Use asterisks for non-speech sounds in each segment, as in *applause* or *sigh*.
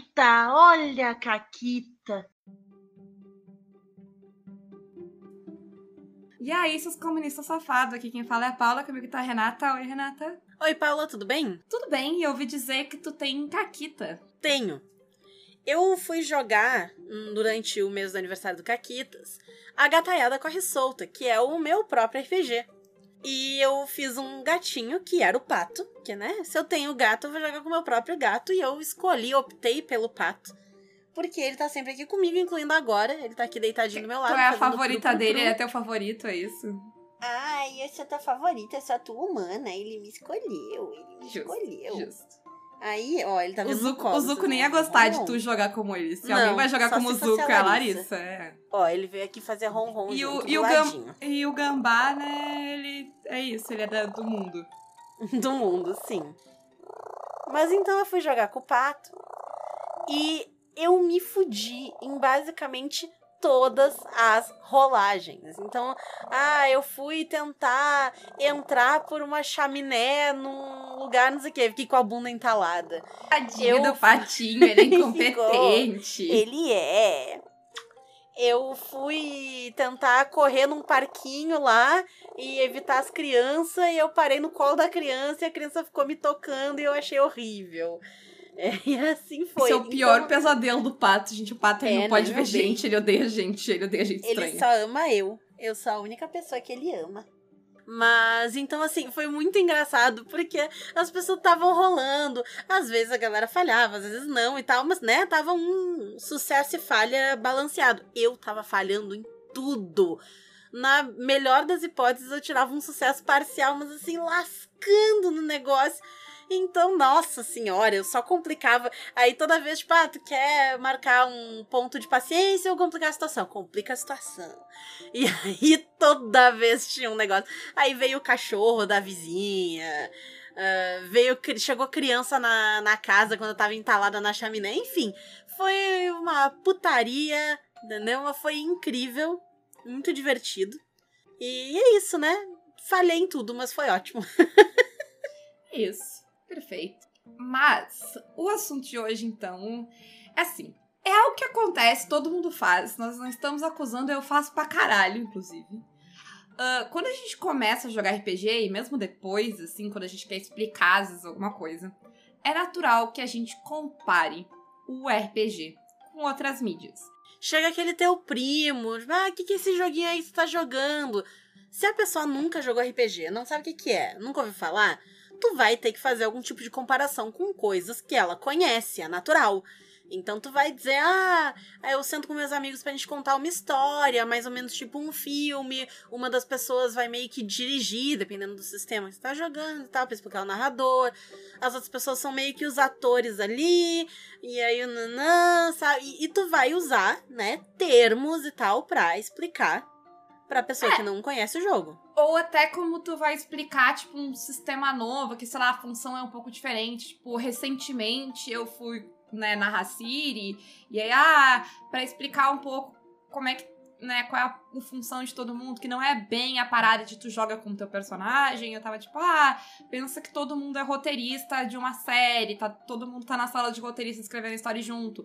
Caquita, olha a Caquita. E aí, seus comunistas safados, aqui quem fala é a Paula, comigo tá a Renata. Oi, Renata. Oi, Paula, tudo bem? Tudo bem, eu ouvi dizer que tu tem Caquita. Tenho. Eu fui jogar hum, durante o mês do aniversário do Caquitas a Gataiada Corre Solta, que é o meu próprio RPG. E eu fiz um gatinho, que era o pato, que, né? Se eu tenho gato, eu vou jogar com o meu próprio gato. E eu escolhi, optei pelo pato. Porque ele tá sempre aqui comigo, incluindo agora. Ele tá aqui deitadinho do meu lado. Tu é a favorita dele, ele é teu favorito, é isso? Ai, eu sou tua favorita, eu sou a tua humana. Ele me escolheu, ele me Justo, escolheu. Justo. Aí, ó, ele tá O vendo Zuko, colo, o Zuko nem ia gostar de Ron, tu jogar como ele. Se Não, alguém vai jogar como o Zuko, a é a Larissa. É. Ó, ele veio aqui fazer ron-ron E o, e, o Gam, e o Gambá, né, ele é isso, ele é da- do mundo. *laughs* do mundo, sim. Mas então eu fui jogar com o pato e eu me fudi em basicamente todas as rolagens. Então, ah, eu fui tentar entrar por uma chaminé num lugar, não sei o que, fiquei com a bunda entalada. Tadinho Eu- do patinho, ele é *laughs* incompetente. Ele é. Eu fui tentar correr num parquinho lá e evitar as crianças, e eu parei no colo da criança e a criança ficou me tocando e eu achei horrível. É, *laughs* e assim foi. Esse é o pior Então, pesadelo do pato, gente. O pato ele É, não pode ver bem? gente, ele odeia gente, ele odeia gente Ele estranha. só ama eu. Eu sou a única pessoa que ele ama. Mas então, assim, foi muito engraçado, porque as pessoas estavam rolando. Às vezes a galera falhava, às vezes não e tal, mas, né, tava um sucesso e falha balanceado. Eu tava falhando em tudo. Na melhor das hipóteses, eu tirava um sucesso parcial, mas assim, lascando no negócio. Então, nossa senhora, eu só complicava. Aí toda vez, tipo, ah, tu quer marcar um ponto de paciência ou complicar a situação? Complica a situação. *laughs* E aí toda vez tinha um negócio. Aí veio o cachorro da vizinha. ah, veio, chegou criança na, na casa quando eu tava entalada na chaminé. Enfim, foi uma putaria, entendeu? Foi incrível, muito divertido. E é isso, né? Falhei em tudo, mas foi ótimo. *laughs* Isso, perfeito. Mas o assunto de hoje, então, é assim. É algo que acontece, todo mundo faz. Nós não estamos acusando, eu faço pra caralho, inclusive. Ah, quando a gente começa a jogar RPG, e mesmo depois, assim, quando a gente quer explicar às vezes alguma coisa, é natural que a gente compare o RPG com outras mídias. Chega aquele teu primo, ah, o que, que esse joguinho aí que você tá jogando? Se a pessoa nunca jogou RPG, não sabe o que, que é, nunca ouviu falar, tu vai ter que fazer algum tipo de comparação com coisas que ela conhece, é natural. Então tu vai dizer, ah, eu sento com meus amigos pra gente contar uma história, mais ou menos tipo um filme, uma das pessoas vai meio que dirigir, dependendo do sistema que você tá jogando e tal, pra explicar o narrador. As outras pessoas são meio que os atores ali, e aí o nanã, sabe? E, e tu vai usar, né, termos e tal pra explicar pra pessoa que não conhece o jogo. Ou até como tu vai explicar, tipo, um sistema novo, que, sei lá, a função é um pouco diferente. Tipo, recentemente eu fui, né, na Raciri, e aí, ah, pra explicar um pouco como é que, né, qual é a, a função de todo mundo, que não é bem a parada de tu joga com o teu personagem. Eu tava tipo, ah, pensa que todo mundo é roteirista de uma série, tá, todo mundo tá na sala de roteirista escrevendo história junto.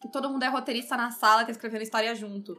Que todo mundo é roteirista na sala, tá escrevendo história junto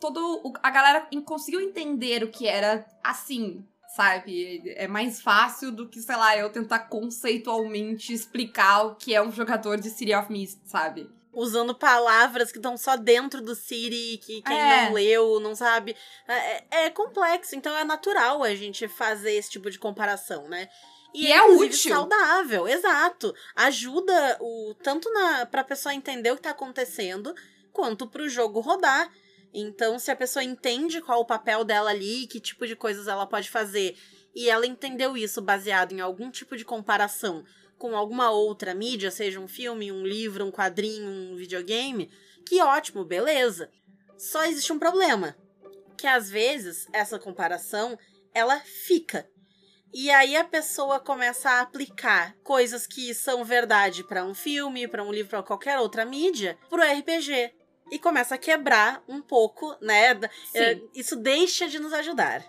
todo o- a galera conseguiu entender o que era assim, sabe? É mais fácil do que, sei lá, eu tentar conceitualmente explicar o que é um jogador de City of Mist, sabe? Usando palavras que estão só dentro do Siri, que quem É. não leu, não sabe. É, é complexo, então é natural a gente fazer esse tipo de comparação, né? E é inclusive, útil. saudável, exato. Ajuda o tanto na pra pessoa entender o que tá acontecendo, quanto pro jogo rodar. Então, se a pessoa entende qual o papel dela ali, que tipo de coisas ela pode fazer, e ela entendeu isso baseado em algum tipo de comparação com alguma outra mídia, seja um filme, um livro, um quadrinho, um videogame, que ótimo, beleza. Só existe um problema, que às vezes essa comparação ela fica. E aí a pessoa começa a aplicar coisas que são verdade para um filme, para um livro, para qualquer outra mídia, pro RPG. E começa a quebrar um pouco, né? é, isso deixa de nos ajudar.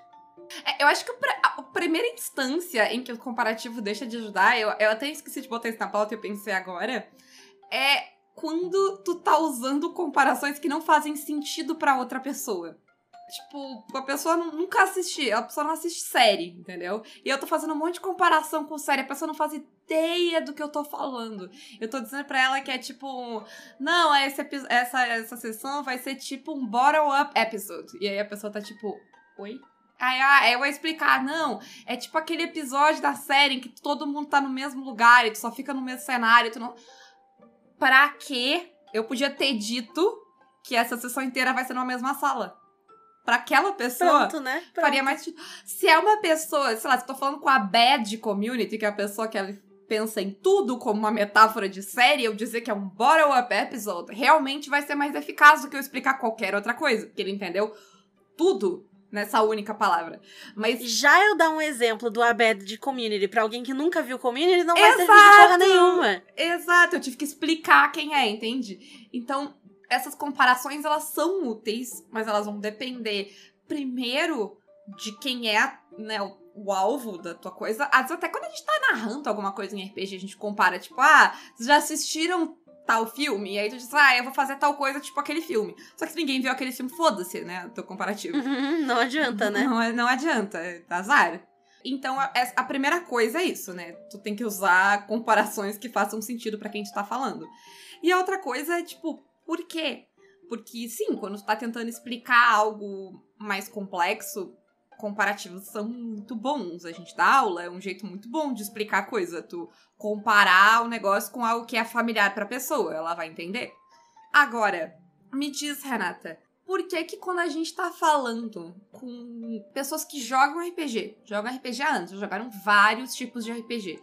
É, eu acho que a primeira instância em que o comparativo deixa de ajudar, eu, eu até esqueci de botar isso na pauta e eu pensei agora, é quando tu tá usando comparações que não fazem sentido para outra pessoa. Tipo, a pessoa nunca assiste, a pessoa não assiste série, entendeu? E eu tô fazendo um monte de comparação com série, a pessoa não faz ideia do que eu tô falando. Eu tô dizendo pra ela que é tipo, não, esse, essa, essa sessão vai ser tipo um bottom-up episode. E aí a pessoa tá tipo, oi? Aí, ah, eu vou explicar, não, é tipo aquele episódio da série em que todo mundo tá no mesmo lugar e tu só fica no mesmo cenário, tu não... Pra quê? Eu podia ter dito que essa sessão inteira vai ser numa mesma sala para aquela pessoa, Pronto, né? Pronto. faria mais sentido. Se é uma pessoa, sei lá, se eu tô falando com a bad community, que é a pessoa que ela pensa em tudo como uma metáfora de série, eu dizer que é um bottom-up episode, realmente vai ser mais eficaz do que eu explicar qualquer outra coisa, porque ele entendeu tudo nessa única palavra. Mas já eu dar um exemplo do Abed de Community para alguém que nunca viu Community não vai Exato. servir de porra nenhuma. Exato, eu tive que explicar quem é, entende? Então, essas comparações elas são úteis, mas elas vão depender primeiro de quem é né, o, o, alvo da tua coisa. Às vezes, até quando a gente tá narrando alguma coisa em RPG, a gente compara, tipo, ah, vocês já assistiram tal filme? E aí tu diz, ah, eu vou fazer tal coisa, tipo aquele filme. Só que se ninguém viu aquele filme, foda-se, né? Teu comparativo. Uhum, *laughs* não adianta, né? Não, não adianta, é azar. Então, a, a, primeira coisa é isso, né? Tu tem que usar comparações que façam sentido para quem tu tá falando. E a outra coisa é, tipo, por quê? Porque, sim, quando tu tá tentando explicar algo mais complexo, comparativos são muito bons. A gente dá aula, é um jeito muito bom de explicar a coisa. Tu comparar o negócio com algo que é familiar pra pessoa, ela vai entender. Agora, me diz, Renata, por que que quando a gente tá falando com pessoas que jogam RPG, jogam RPG há anos, jogaram vários tipos de RPG,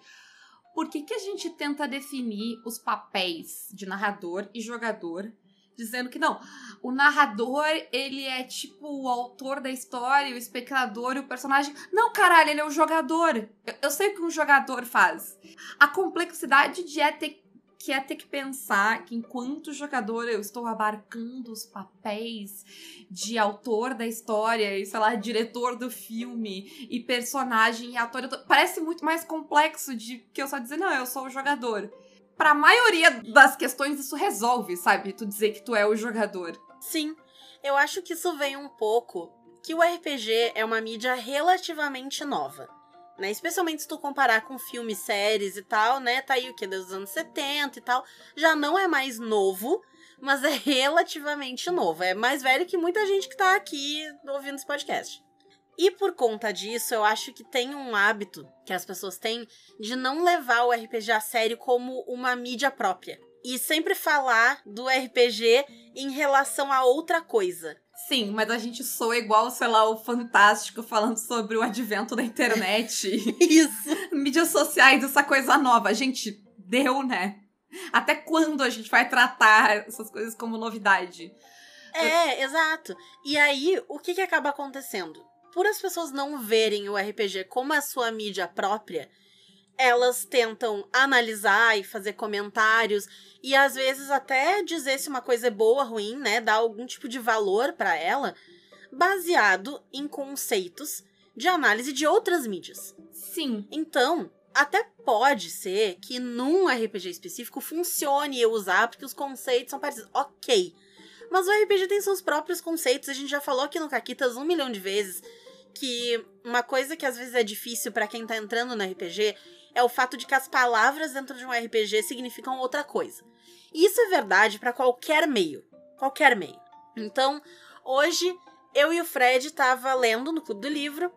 por que, que a gente tenta definir os papéis de narrador e jogador dizendo que não, o narrador, ele é tipo o autor da história, o espectador e o personagem. Não, caralho, ele é o jogador. Eu, eu sei o que um jogador faz. A complexidade de é ter que é ter que pensar que enquanto jogador eu estou abarcando os papéis de autor da história e, sei lá, diretor do filme e personagem e ator. Parece muito mais complexo de que eu só dizer, não, eu sou o jogador. Pra maioria das questões isso resolve, sabe? Tu dizer que tu é o jogador. Sim. Eu acho que isso vem um pouco que o RPG é uma mídia relativamente nova né? Especialmente se tu comparar com filmes, séries e tal, né? Tá aí o que? Dos anos 70 e tal. Já não é mais novo, mas é *laughs* relativamente novo. É mais velho que muita gente que tá aqui ouvindo esse podcast. E por conta disso, eu acho que tem um hábito que as pessoas têm de não levar o RPG a sério como uma mídia própria. E sempre falar do RPG em relação a outra coisa. Sim, mas a gente soa igual, sei lá, o Fantástico falando sobre o advento da internet. *laughs* Isso. Mídias sociais, essa coisa nova. Gente, deu, né? Até quando a gente vai tratar essas coisas como novidade? É, exato. E aí, o que, que acaba acontecendo? Por as pessoas não verem o RPG como a sua mídia própria, elas tentam analisar e fazer comentários e às vezes até dizer se uma coisa é boa ou ruim, né, dar algum tipo de valor para ela, baseado em conceitos de análise de outras mídias. Sim. Então, até pode ser que num RPG específico funcione eu usar porque os conceitos são parecidos. OK. Mas o RPG tem seus próprios conceitos, a gente já falou aqui no Caquitas um milhão de vezes que uma coisa que às vezes é difícil para quem tá entrando no RPG é o fato de que as palavras dentro de um RPG significam outra coisa. Isso é verdade para qualquer meio, qualquer meio. Então, hoje eu e o Fred tava lendo no Clube do Livro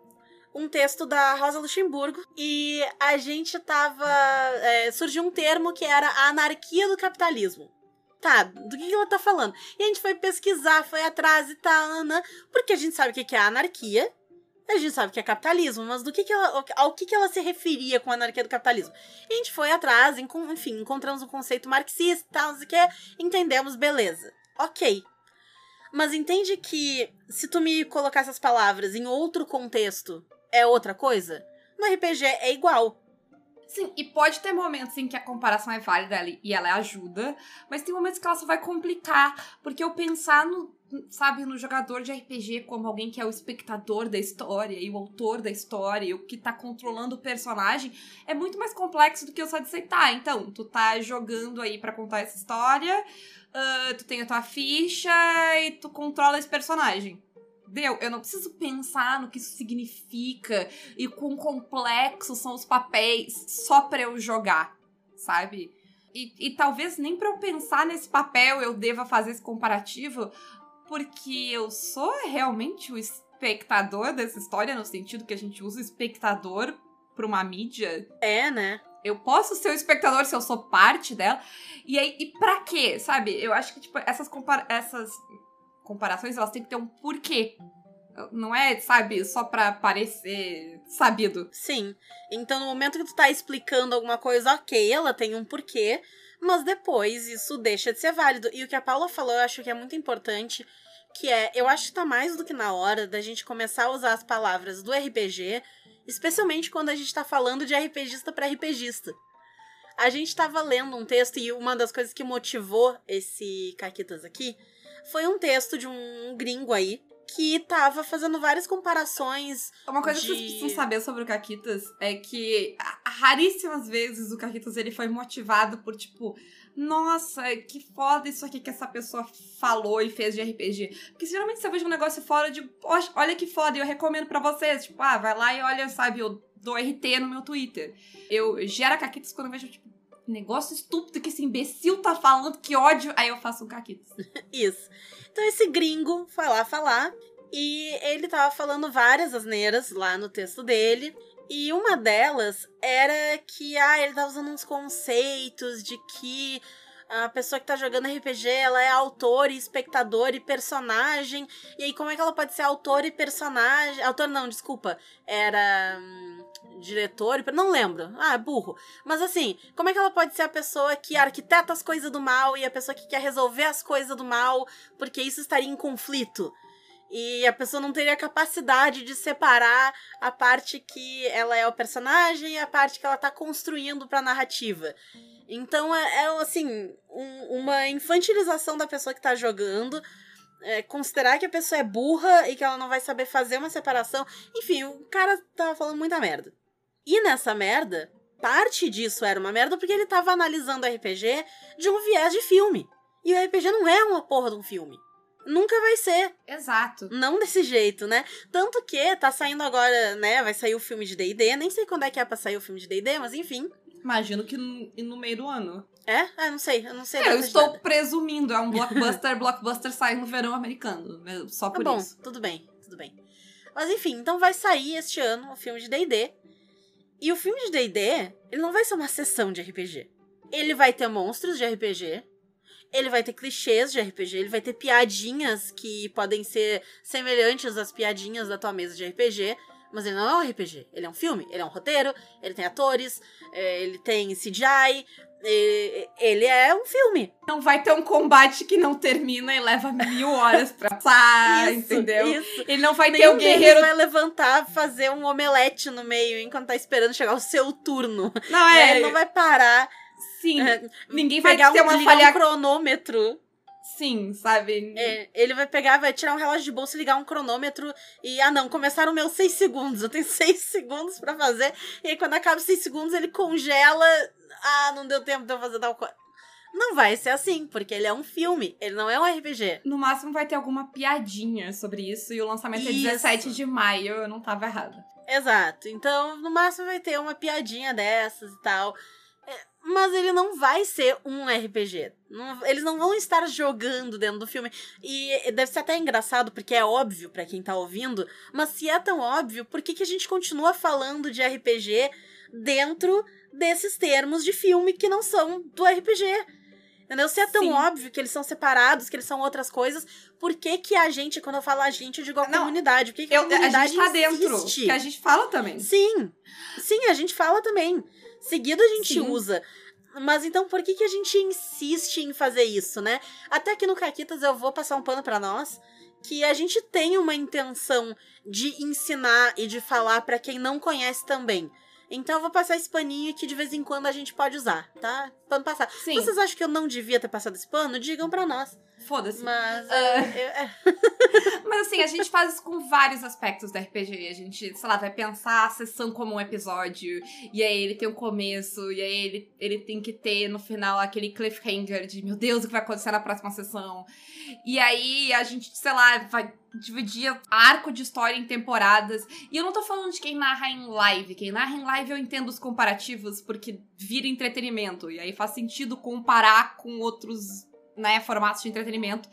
um texto da Rosa Luxemburgo e a gente tava é, surgiu um termo que era a anarquia do capitalismo. Tá, do que, ela tá falando? E a gente foi pesquisar, foi atrás e tá, Ana, porque a gente sabe o que é anarquia a gente sabe que é capitalismo, mas do que, que ela, ao que, que ela se referia com a anarquia do capitalismo? E a gente foi atrás, enfim, encontramos um conceito marxista tal, não sei o que, entendemos, beleza. Ok. Mas entende que se tu me colocar essas palavras em outro contexto, é outra coisa? No RPG é igual. Sim, e pode ter momentos em que a comparação é válida e ela ajuda, mas tem momentos que ela só vai complicar, porque eu pensar no, sabe, no jogador de RPG como alguém que é o espectador da história e o autor da história e o que tá controlando o personagem é muito mais complexo do que eu só dizer, tá, então, tu tá jogando aí para contar essa história, uh, tu tem a tua ficha e tu controla esse personagem. Deu, eu não preciso pensar no que isso significa e quão complexos são os papéis só pra eu jogar, sabe? E, e talvez nem para eu pensar nesse papel eu deva fazer esse comparativo, porque eu sou realmente o espectador dessa história, no sentido que a gente usa o espectador pra uma mídia. É, né? Eu posso ser o espectador se eu sou parte dela. E aí, e pra quê? Sabe? Eu acho que, tipo, essas, compara essas comparações, elas têm que ter um porquê. Não é, sabe, só pra parecer sabido. Sim. Então, no momento que tu tá explicando alguma coisa, ok, ela tem um porquê, mas depois isso deixa de ser válido. E o que a Paula falou, eu acho que é muito importante, que é, eu acho que tá mais do que na hora da gente começar a usar as palavras do RPG, especialmente quando a gente tá falando de RPGista para RPGista. A gente tava lendo um texto e uma das coisas que motivou esse Caquitas aqui foi um texto de um gringo aí que tava fazendo várias comparações. Uma coisa de... que vocês precisam saber sobre o Caquitas é que raríssimas vezes o Caquitas ele foi motivado por tipo, nossa, que foda isso aqui que essa pessoa falou e fez de RPG. Porque geralmente você vê um negócio fora de, olha que foda, e eu recomendo para vocês, tipo, ah, vai lá e olha, sabe, eu dou RT no meu Twitter. Eu gera Caquitas quando eu vejo tipo negócio estúpido que esse imbecil tá falando, que ódio. Aí eu faço um caquitos. *laughs* Isso. Então esse gringo foi lá falar e ele tava falando várias asneiras lá no texto dele. E uma delas era que ah, ele tava usando uns conceitos de que a pessoa que tá jogando RPG, ela é autor e espectador e personagem. E aí, como é que ela pode ser autor e personagem? Autor não, desculpa. Era. Diretor, não lembro. Ah, burro. Mas assim, como é que ela pode ser a pessoa que arquiteta as coisas do mal e a pessoa que quer resolver as coisas do mal, porque isso estaria em conflito? E a pessoa não teria capacidade de separar a parte que ela é o personagem e a parte que ela tá construindo pra narrativa. Então é, é assim, um, uma infantilização da pessoa que tá jogando. É, considerar que a pessoa é burra e que ela não vai saber fazer uma separação. Enfim, o cara tava falando muita merda. E nessa merda, parte disso era uma merda porque ele tava analisando o RPG de um viés de filme. E o RPG não é uma porra de um filme. Nunca vai ser. Exato. Não desse jeito, né? Tanto que tá saindo agora, né? Vai sair o filme de DD. Nem sei quando é que é pra sair o filme de DD, mas enfim. Imagino que no, no meio do ano. É? Ah, não sei. Eu não sei. É, eu estou presumindo. É um *laughs* blockbuster. blockbuster sai no verão americano. Só tá por tá bom, isso. Tudo bem, tudo bem. Mas enfim, então vai sair este ano o filme de D&D. E o filme de D&D, ele não vai ser uma sessão de RPG. Ele vai ter monstros de RPG, ele vai ter clichês de RPG, ele vai ter piadinhas que podem ser semelhantes às piadinhas da tua mesa de RPG, mas ele não é um RPG. Ele é um filme, ele é um roteiro, ele tem atores, é, ele tem CGI, ele é um filme. Não vai ter um combate que não termina e leva mil horas pra passar, isso, entendeu? Isso. Ele não vai ter o um guerreiro. vai levantar, fazer um omelete no meio enquanto tá esperando chegar o seu turno. Não, é. Ele não vai parar. Sim. É, Ninguém vai ter uma falha. um cronômetro Sim, sabe? É, ele vai pegar, vai tirar um relógio de bolsa, ligar um cronômetro e, ah não, começaram meus seis segundos. Eu tenho *laughs* seis segundos para fazer. E aí, quando acaba os seis segundos, ele congela. Ah, não deu tempo de eu fazer tal coisa. Não vai ser assim, porque ele é um filme, ele não é um RPG. No máximo vai ter alguma piadinha sobre isso e o lançamento isso. é 17 de maio, eu não tava errada. Exato. Então, no máximo vai ter uma piadinha dessas e tal. Mas ele não vai ser um RPG. Não, eles não vão estar jogando dentro do filme. E deve ser até engraçado, porque é óbvio para quem tá ouvindo. Mas se é tão óbvio, por que, que a gente continua falando de RPG dentro desses termos de filme que não são do RPG? Entendeu? Se é tão Sim. óbvio que eles são separados, que eles são outras coisas, por que que a gente, quando eu falo a gente, eu digo a não, comunidade? Por que, que a comunidade a gente tá dentro, que a gente fala também. Sim. Sim, a gente fala também. Seguido a gente Sim. usa. Mas então por que, que a gente insiste em fazer isso, né? Até aqui no Caquitas eu vou passar um pano para nós que a gente tem uma intenção de ensinar e de falar para quem não conhece também. Então eu vou passar esse paninho que de vez em quando a gente pode usar, tá? Pano passar. Sim, Vocês acham que eu não devia ter passado esse pano? Digam pra nós. Foda-se. Mas. Eu- é, *laughs* Mas assim, a gente faz isso com vários aspectos da RPG. A gente, sei lá, vai pensar a sessão como um episódio. E aí ele tem um começo. E aí ele, ele tem que ter no final aquele cliffhanger de meu Deus, o que vai acontecer na próxima sessão. E aí a gente, sei lá, vai dividir arco de história em temporadas. E eu não tô falando de quem narra em live. Quem narra em live eu entendo os comparativos, porque vira entretenimento. E aí faz sentido comparar com outros, né, formatos de entretenimento.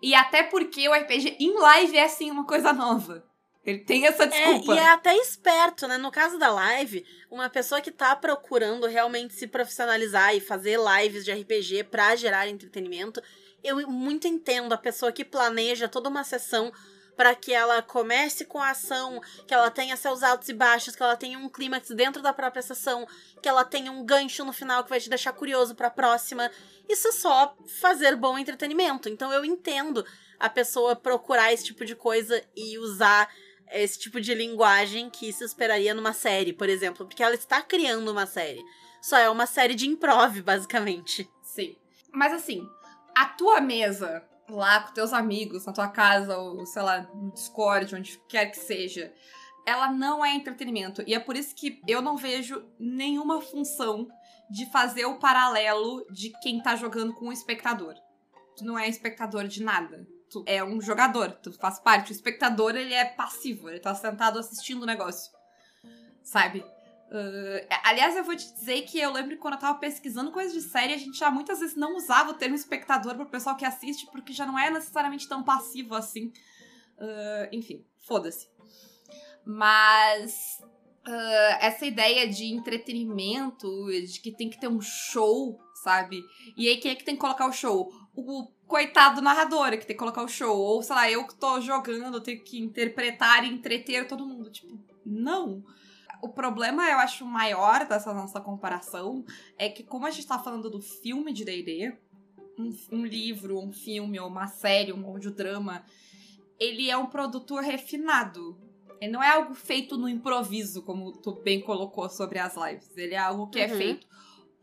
E até porque o RPG em live é sim uma coisa nova. Ele tem essa é, desculpa. e é até esperto, né? No caso da live, uma pessoa que tá procurando realmente se profissionalizar e fazer lives de RPG pra gerar entretenimento, eu muito entendo a pessoa que planeja toda uma sessão para que ela comece com a ação, que ela tenha seus altos e baixos, que ela tenha um clímax dentro da própria sessão, que ela tenha um gancho no final que vai te deixar curioso pra próxima. Isso é só fazer bom entretenimento. Então eu entendo a pessoa procurar esse tipo de coisa e usar esse tipo de linguagem que se esperaria numa série, por exemplo, porque ela está criando uma série. Só é uma série de improv, basicamente. Sim. Mas assim, a tua mesa lá com teus amigos, na tua casa, ou sei lá, no Discord, onde quer que seja, ela não é entretenimento. E é por isso que eu não vejo nenhuma função de fazer o paralelo de quem tá jogando com o espectador. Tu não é espectador de nada. Tu é um jogador, tu faz parte. O espectador, ele é passivo, ele tá sentado assistindo o negócio. Sabe? Uh, aliás, eu vou te dizer que eu lembro que quando eu tava pesquisando coisas de série, a gente já muitas vezes não usava o termo espectador pro pessoal que assiste, porque já não é necessariamente tão passivo assim. Uh, enfim, foda-se. Mas uh, essa ideia de entretenimento, de que tem que ter um show, sabe? E aí quem é que tem que colocar o show? O coitado do narrador é que tem que colocar o show. Ou, sei lá, eu que tô jogando, tenho que interpretar e entreter todo mundo. Tipo, não. O problema, eu acho, maior dessa nossa comparação é que, como a gente tá falando do filme de D&D, um, um livro, um filme, ou uma série, um audiodrama, ele é um produto refinado. Ele não é algo feito no improviso, como tu bem colocou sobre as lives. Ele é algo que é Uhum. feito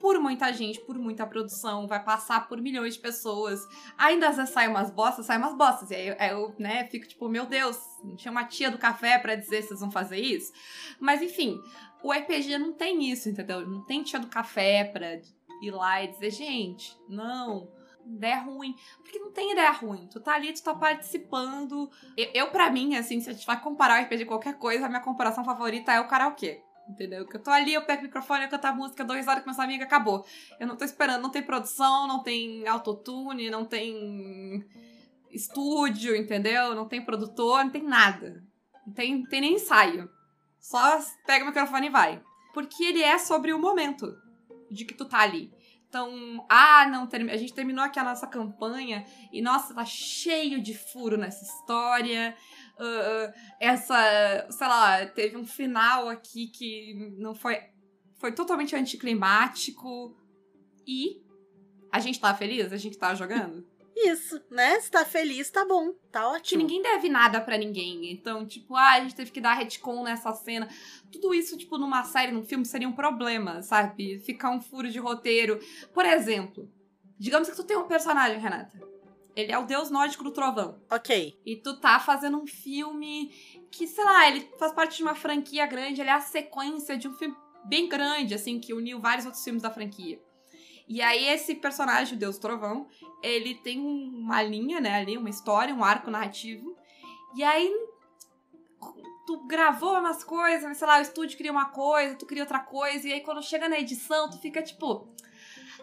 por muita gente, por muita produção, vai passar por milhões de pessoas. Ainda às vezes sai umas bostas, sai umas bostas. E aí eu, eu, né, fico tipo, meu Deus, tinha uma tia do café pra dizer se vocês vão fazer isso. Mas enfim, o RPG não tem isso, entendeu? Não tem tia do café pra ir lá e dizer, gente, não, ideia ruim. Porque não tem ideia ruim. Tu tá ali, tu tá participando. Eu, eu pra mim, assim, se a gente vai comparar o RPG com qualquer coisa, a minha comparação favorita é o karaokê. Entendeu? Que eu tô ali, eu pego o microfone, eu canto a música, dou risada com meus amigos, acabou. Eu não tô esperando, não tem produção, não tem autotune, não tem estúdio, entendeu? Não tem produtor, não tem nada. Não tem, não tem nem ensaio. Só pega o microfone e vai. Porque ele é sobre o momento de que tu tá ali. Então, ah, não, a gente terminou aqui a nossa campanha e, nossa, tá cheio de furo nessa história. Ah, essa, sei lá, teve um final aqui que não foi. Foi totalmente anticlimático. E a gente tá feliz? A gente tá jogando? Isso, né? Se tá feliz, tá bom. Tá que ótimo. ninguém deve nada pra ninguém. Então, tipo, ah, a gente teve que dar retcon nessa cena. Tudo isso, tipo, numa série, num filme, seria um problema, sabe? Ficar um furo de roteiro. Por exemplo, digamos que tu tem um personagem, Renata. Ele é o deus nórdico do trovão. Ok. E tu tá fazendo um filme que, sei lá, ele faz parte de uma franquia grande, ele é a sequência de um filme bem grande, assim, que uniu vários outros filmes da franquia. E aí, esse personagem, o Deus Trovão, ele tem um- uma linha, né, ali, uma história, um arco narrativo. E aí, tu gravou umas coisas, sei lá, o estúdio cria uma coisa, tu cria outra coisa, e aí quando chega na edição, tu fica tipo.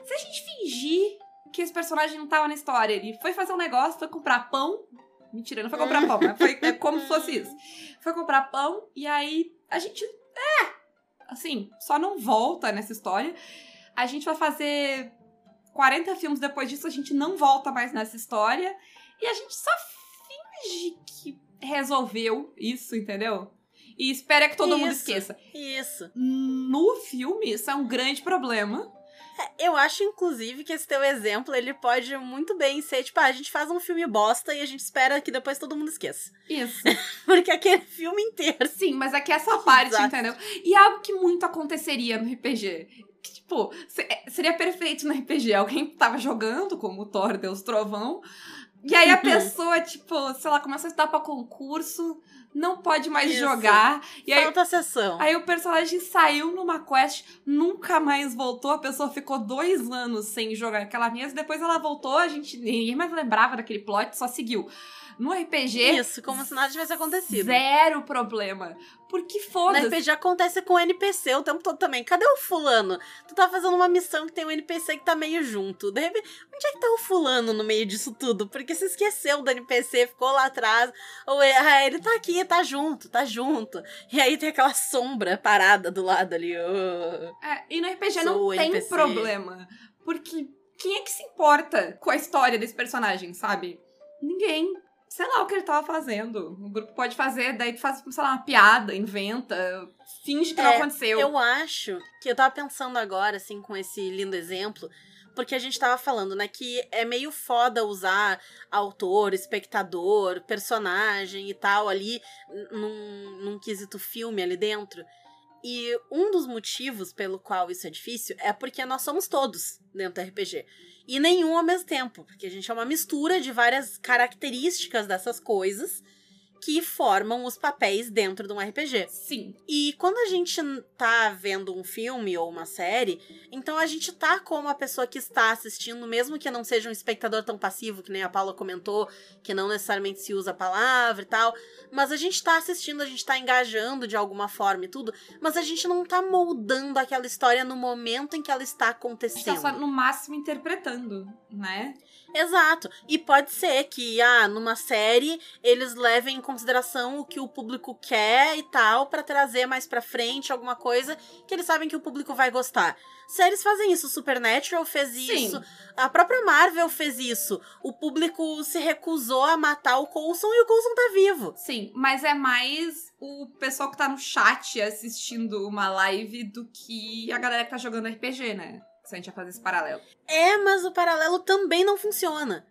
Se a gente fingir que esse personagem não tava na história, ele foi fazer um negócio, foi comprar pão. Mentira, não foi comprar pão, mas foi é como se fosse isso. Foi comprar pão, e aí a gente. É! Assim, só não volta nessa história. A gente vai fazer 40 filmes depois disso, a gente não volta mais nessa história. E a gente só finge que resolveu isso, entendeu? E espera que todo mundo Isso. esqueça. Isso. No filme, isso é um grande problema. Eu acho, inclusive, que esse teu exemplo, ele pode muito bem ser, tipo, ah, a gente faz um filme bosta e a gente espera que depois todo mundo esqueça. Isso. *laughs* Porque aquele filme inteiro. Sim, mas aqui é essa parte, Exato. entendeu? E algo que muito aconteceria no RPG. Que, tipo, é, seria perfeito no RPG. Alguém tava jogando, como o Thor, Deus Trovão. E aí a Uhum. pessoa, tipo, sei lá, começa a estudar pra concurso, não pode mais Isso. jogar. E aí, Falta a sessão. aí o personagem saiu numa quest, nunca mais voltou. A pessoa ficou dois anos sem jogar aquela mesa. Depois ela voltou, a gente ninguém mais lembrava daquele plot, só seguiu. No RPG, Isso, como se nada tivesse acontecido. zero problema. Porque foda-se. RPG acontece com o NPC o tempo todo também. Cadê o fulano? Tu tá fazendo uma missão que tem um NPC que tá meio junto. De repente, onde é que tá o fulano no meio disso tudo? Porque se esqueceu do NPC, ficou lá atrás. Ou é, ah, ele tá aqui, tá junto, tá junto. E aí tem aquela sombra parada do lado ali. oh. É, e no RPG Sou não tem NPC. problema. Porque quem é que se importa com a história desse personagem, sabe? Ninguém. Sei lá o que ele tava fazendo. O grupo pode fazer, daí tu faz, sei lá, uma piada, inventa, finge que não É, aconteceu. Eu acho que eu tava pensando agora, assim, com esse lindo exemplo, porque a gente tava falando, né, que é meio foda usar autor, espectador, personagem e tal ali num, num quesito filme ali dentro. E um dos motivos pelo qual isso é difícil é porque nós somos todos dentro do RPG. E nenhum ao mesmo tempo, porque a gente é uma mistura de várias características dessas coisas que formam os papéis dentro de um RPG. Sim. E quando a gente tá vendo um filme ou uma série, então a gente tá como a pessoa que está assistindo, mesmo que não seja um espectador tão passivo, que nem a Paula comentou, que não necessariamente se usa a palavra e tal, mas a gente tá assistindo, a gente tá engajando de alguma forma e tudo, mas a gente não tá moldando aquela história no momento em que ela está A gente tá acontecendo. só no máximo interpretando, né? Exato. E pode ser que, ah, numa série eles levem em consideração o que o público quer e tal, pra trazer mais pra frente alguma coisa que eles sabem que o público vai gostar. Séries fazem isso, Supernatural fez Sim. isso, a própria Marvel fez isso. O público se recusou a matar o Coulson e o Coulson tá vivo. Sim, mas é mais o pessoal que tá no chat assistindo uma live do que a galera que tá jogando RPG, né? Se a gente vai fazer esse paralelo. É, mas o paralelo também não funciona.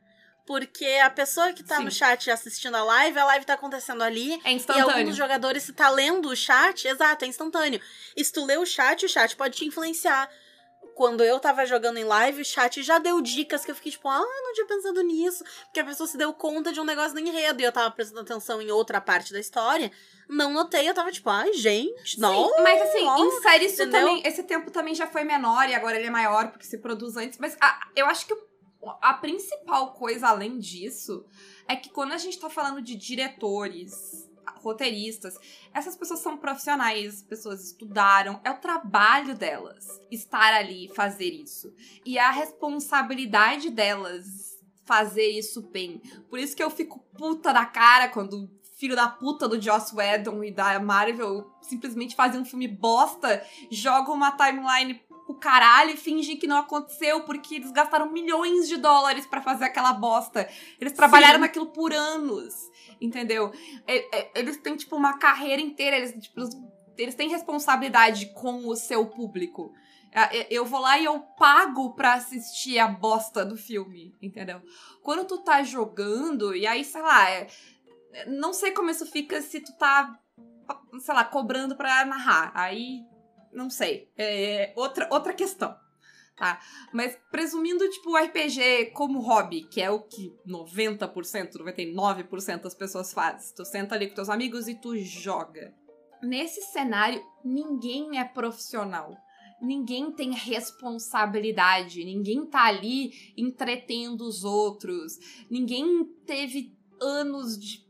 Porque a pessoa que tá Sim. no chat assistindo a live, a live tá acontecendo ali, É E instantâneo. alguns jogadores, se tá lendo o chat, exato, é instantâneo. E se tu lê o chat, o chat pode te influenciar. Quando eu tava jogando em live, o chat já deu dicas que eu fiquei tipo, ah, não tinha pensado nisso. Porque a pessoa se deu conta de um negócio no enredo e eu tava prestando atenção em outra parte da história. Não notei, eu tava tipo, ai, gente, não. Sim, mas assim, não. em série isso entendeu? também, esse tempo também já foi menor e agora ele é maior porque se produz antes. Mas ah, eu acho que a principal coisa além disso é que quando a gente tá falando de diretores, roteiristas, essas pessoas são profissionais, as pessoas estudaram, é o trabalho delas estar ali e fazer isso. E é a responsabilidade delas fazer isso bem. Por isso que eu fico puta da cara quando o filho da puta do Joss Whedon e da Marvel simplesmente fazem um filme bosta, jogam uma timeline o caralho e fingem que não aconteceu porque eles gastaram milhões de dólares pra fazer aquela bosta. Eles trabalharam Sim. naquilo por anos, entendeu? E- e- Eles têm, tipo, uma carreira inteira, eles, tipo, eles- têm responsabilidade com o seu público. E- Eu vou lá e eu pago pra assistir a bosta do filme, entendeu? Quando tu tá jogando, e aí, sei lá, é- não sei como isso fica se tu tá, sei lá, cobrando pra narrar. Aí, não sei. É outra, outra questão. Tá? Mas presumindo, tipo, o RPG como hobby, que é o que 90%, 99% das pessoas fazem. Tu senta ali com teus amigos e tu joga. Nesse cenário, ninguém é profissional. Ninguém tem responsabilidade, ninguém tá ali entretendo os outros, ninguém teve anos de.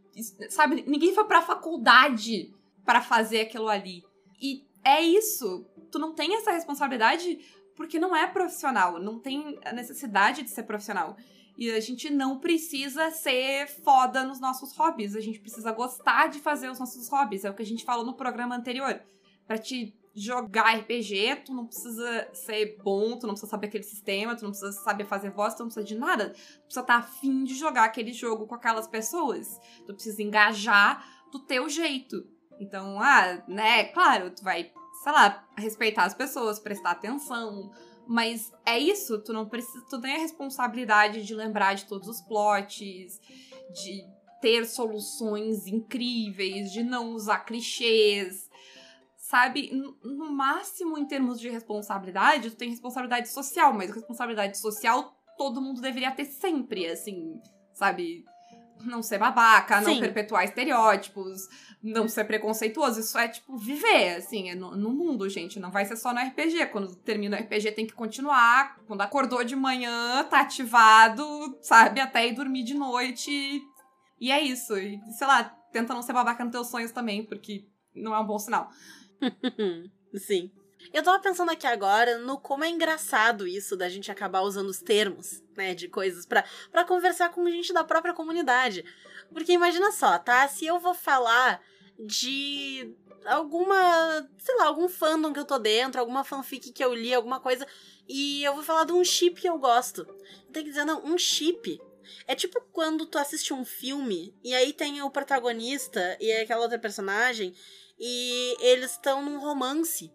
Sabe, ninguém foi pra faculdade para fazer aquilo ali. E é isso. Tu não tem essa responsabilidade porque não é profissional, não tem a necessidade de ser profissional. E a gente não precisa ser foda nos nossos hobbies, a gente precisa gostar de fazer os nossos hobbies, é o que a gente falou no programa anterior. Pra te jogar RPG, tu não precisa ser bom, tu não precisa saber aquele sistema, tu não precisa saber fazer voz, tu não precisa de nada. Tu precisa estar afim de jogar aquele jogo com aquelas pessoas. Tu precisa engajar do teu jeito. Então, ah, né, claro, tu vai, sei lá, respeitar as pessoas, prestar atenção, Mas é isso, tu não precisa, tu tem a responsabilidade de lembrar de todos os plots, de ter soluções incríveis, de não usar clichês, sabe? No máximo, em termos de responsabilidade, tu tem responsabilidade social, mas responsabilidade social todo mundo deveria ter sempre, assim, sabe? Não ser babaca, não Sim. perpetuar estereótipos, não ser preconceituoso. Isso é, tipo, viver, assim, é no, no mundo, gente. Não vai ser só no RPG. Quando termina o RPG, tem que continuar. Quando acordou de manhã, tá ativado, sabe? Até ir dormir de noite. E é isso. E, sei lá, tenta não ser babaca nos teus sonhos também, porque não é um bom sinal. *laughs* Sim. Eu tava pensando aqui agora no como é engraçado isso da gente acabar usando os termos, né, de coisas pra conversar com gente da própria comunidade. Porque imagina só, tá? Se eu vou falar de alguma, sei lá, algum fandom que eu tô dentro, alguma fanfic que eu li, alguma coisa, e eu vou falar de um chip que eu gosto. Tem que dizer, não, um chip. É tipo quando tu assiste um filme e aí tem o protagonista e aquela outra personagem e eles estão num romance.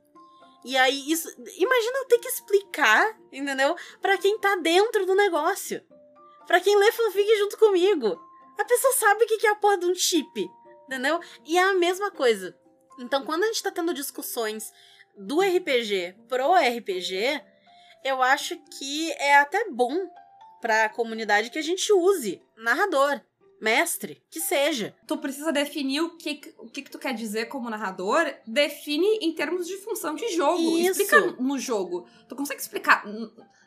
E aí, isso. Imagina eu ter que explicar, entendeu? Pra quem tá dentro do negócio. Pra quem lê fanfic junto comigo. A pessoa sabe o que é a porra de um chip, entendeu? E é a mesma coisa. Então, quando a gente tá tendo discussões do RPG pro RPG, eu acho que é até bom pra comunidade que a gente use narrador, mestre, que seja. Tu precisa definir o que, o que, que tu quer dizer como narrador. Define em termos de função de jogo. Isso. Explica no jogo. Tu consegue explicar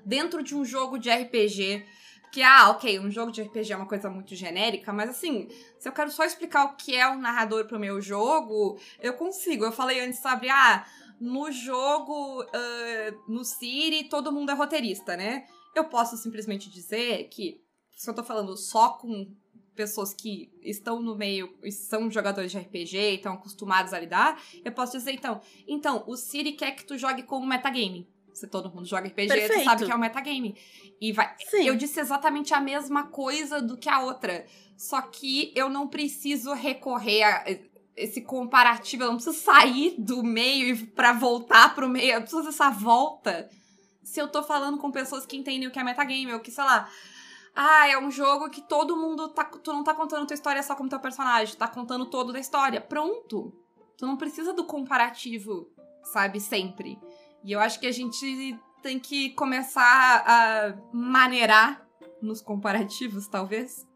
dentro de um jogo de RPG. Que, ah, ok, um jogo de RPG é uma coisa muito genérica, mas assim, se eu quero só explicar o que é um narrador pro meu jogo, eu consigo. Eu falei antes, sabe, ah, no jogo, ah, no City, todo mundo é roteirista, né? Eu posso simplesmente dizer que, se eu tô falando só com pessoas que estão no meio e são jogadores de RPG e estão acostumados a lidar, eu posso dizer, então, então, o Siri quer que tu jogue como metagame. Se todo mundo joga RPG, tu Perfeito. sabe que é um metagame. E vai. Sim. Eu disse exatamente a mesma coisa do que a outra. Só que eu não preciso recorrer a esse comparativo, eu não preciso sair do meio e pra voltar pro meio, eu preciso dessa volta. Se eu tô falando com pessoas que entendem o que é metagame, ou que, sei lá, ah, é um jogo que todo mundo tá. Tu não tá contando tua história só como teu personagem, tá contando todo da história. Pronto. Tu não precisa do comparativo, sabe, sempre. E eu acho que a gente tem que começar a maneirar nos comparativos, talvez.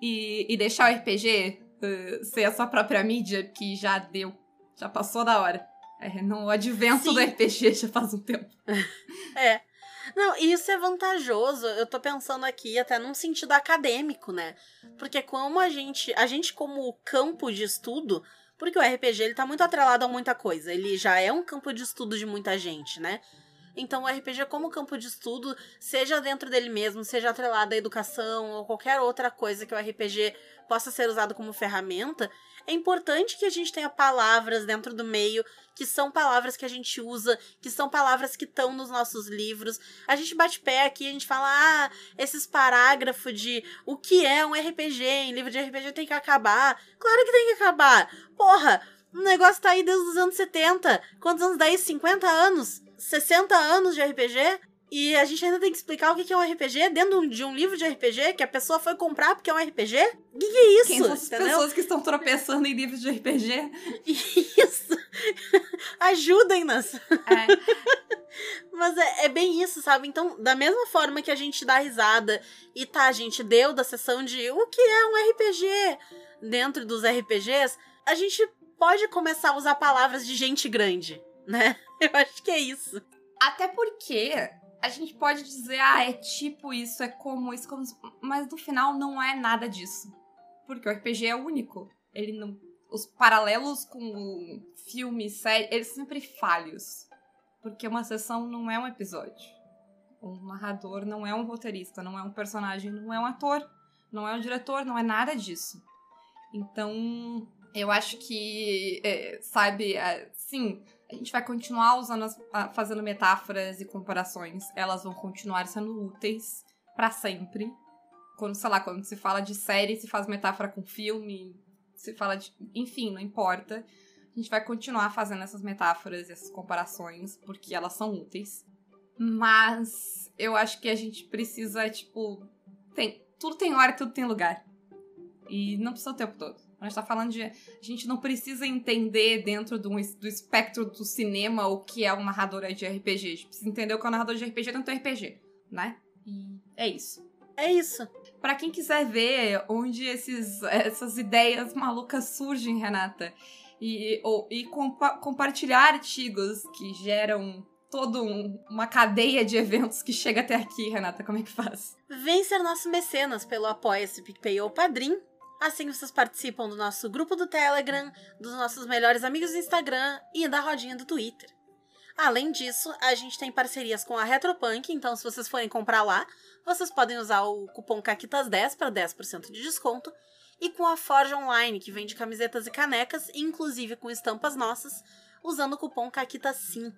E, e deixar o RPG uh, ser a sua própria mídia, que já deu. Já passou da hora. É, no advento Sim. do RPG já faz um tempo. *laughs* É. Não, isso é vantajoso. Eu tô pensando aqui até num sentido acadêmico, né? Porque como a gente, a gente como campo de estudo, porque o RPG ele tá muito atrelado a muita coisa. Ele já é um campo de estudo de muita gente, né? Então o RPG como campo de estudo, seja dentro dele mesmo, seja atrelado à educação ou qualquer outra coisa que o RPG possa ser usado como ferramenta, é importante que a gente tenha palavras dentro do meio que são palavras que a gente usa, que são palavras que estão nos nossos livros. A gente bate pé aqui, a gente fala, ah, esses parágrafos de o que é um RPG, em livro de RPG tem que acabar. Claro que tem que acabar. Porra, o negócio tá aí desde os anos 70. Quantos anos daí? 50 anos? 60 anos de RPG? E a gente ainda tem que explicar o que é um RPG dentro de um livro de RPG que a pessoa foi comprar porque é um RPG? O que, que é isso? Quem são as entendeu? pessoas que estão tropeçando em livros de RPG? *laughs* Isso! *laughs* Ajudem-nos! É. *laughs* Mas é, é bem isso, sabe? Então, da mesma forma que a gente dá risada e tá, a gente deu da sessão de o que é um RPG dentro dos RPGs, a gente pode começar a usar palavras de gente grande, né? *laughs* Eu acho que é isso. Até porque a gente pode dizer, ah, é tipo isso, é como isso, como isso, mas no final não é nada disso. Porque o RPG é único. Ele não. Os paralelos com filme, série, eles sempre falhos. Porque uma sessão não é um episódio. Um narrador não é um roteirista, não é um personagem, não é um ator, não é um diretor, não é nada disso. Então, eu acho que, é, sabe, é, sim, a gente vai continuar usando as- fazendo metáforas e comparações. Elas vão continuar sendo úteis pra sempre. Quando, sei lá, quando se fala de série, se faz metáfora com filme, se fala de. Enfim, não importa. A gente vai continuar fazendo essas metáforas e essas comparações, porque elas são úteis. Mas eu acho que a gente precisa, tipo. Tem, tudo tem hora e tudo tem lugar. E não precisa o tempo todo. A gente tá falando de. A gente não precisa entender dentro do, do espectro do cinema o que é um narrador de RPG. A gente precisa entender o que é um narrador de RPG dentro do RPG, né? E é isso. É isso. Para quem quiser ver onde esses, essas ideias malucas surgem, Renata, e, ou, e compa compartilhar artigos que geram toda um, uma cadeia de eventos que chega até aqui, Renata, como é que faz? Vem ser nosso mecenas pelo Apoia-se, PicPay ou Padrim. Assim vocês participam do nosso grupo do Telegram, dos nossos melhores amigos do Instagram e da rodinha do Twitter. Além disso, a gente tem parcerias com a Retropunk, então se vocês forem comprar lá, vocês podem usar o cupom CAQUITAS10 para 10% de desconto, e com a Forge Online, que vende camisetas e canecas, inclusive com estampas nossas, usando o cupom CAQUITAS5.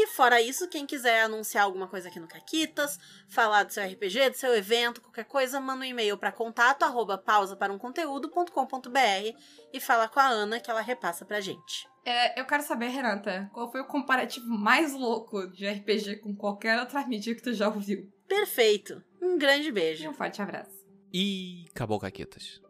E fora isso, quem quiser anunciar alguma coisa aqui no Caquitas, falar do seu RPG, do seu evento, qualquer coisa, manda um e-mail para contato arroba pausa para um conteúdo.com.br e fala com a Ana que ela repassa pra gente. É, eu quero saber, Renata, qual foi o comparativo mais louco de RPG com qualquer outra mídia que tu já ouviu? Perfeito. Um grande beijo. E um forte abraço. E acabou, Caquetas.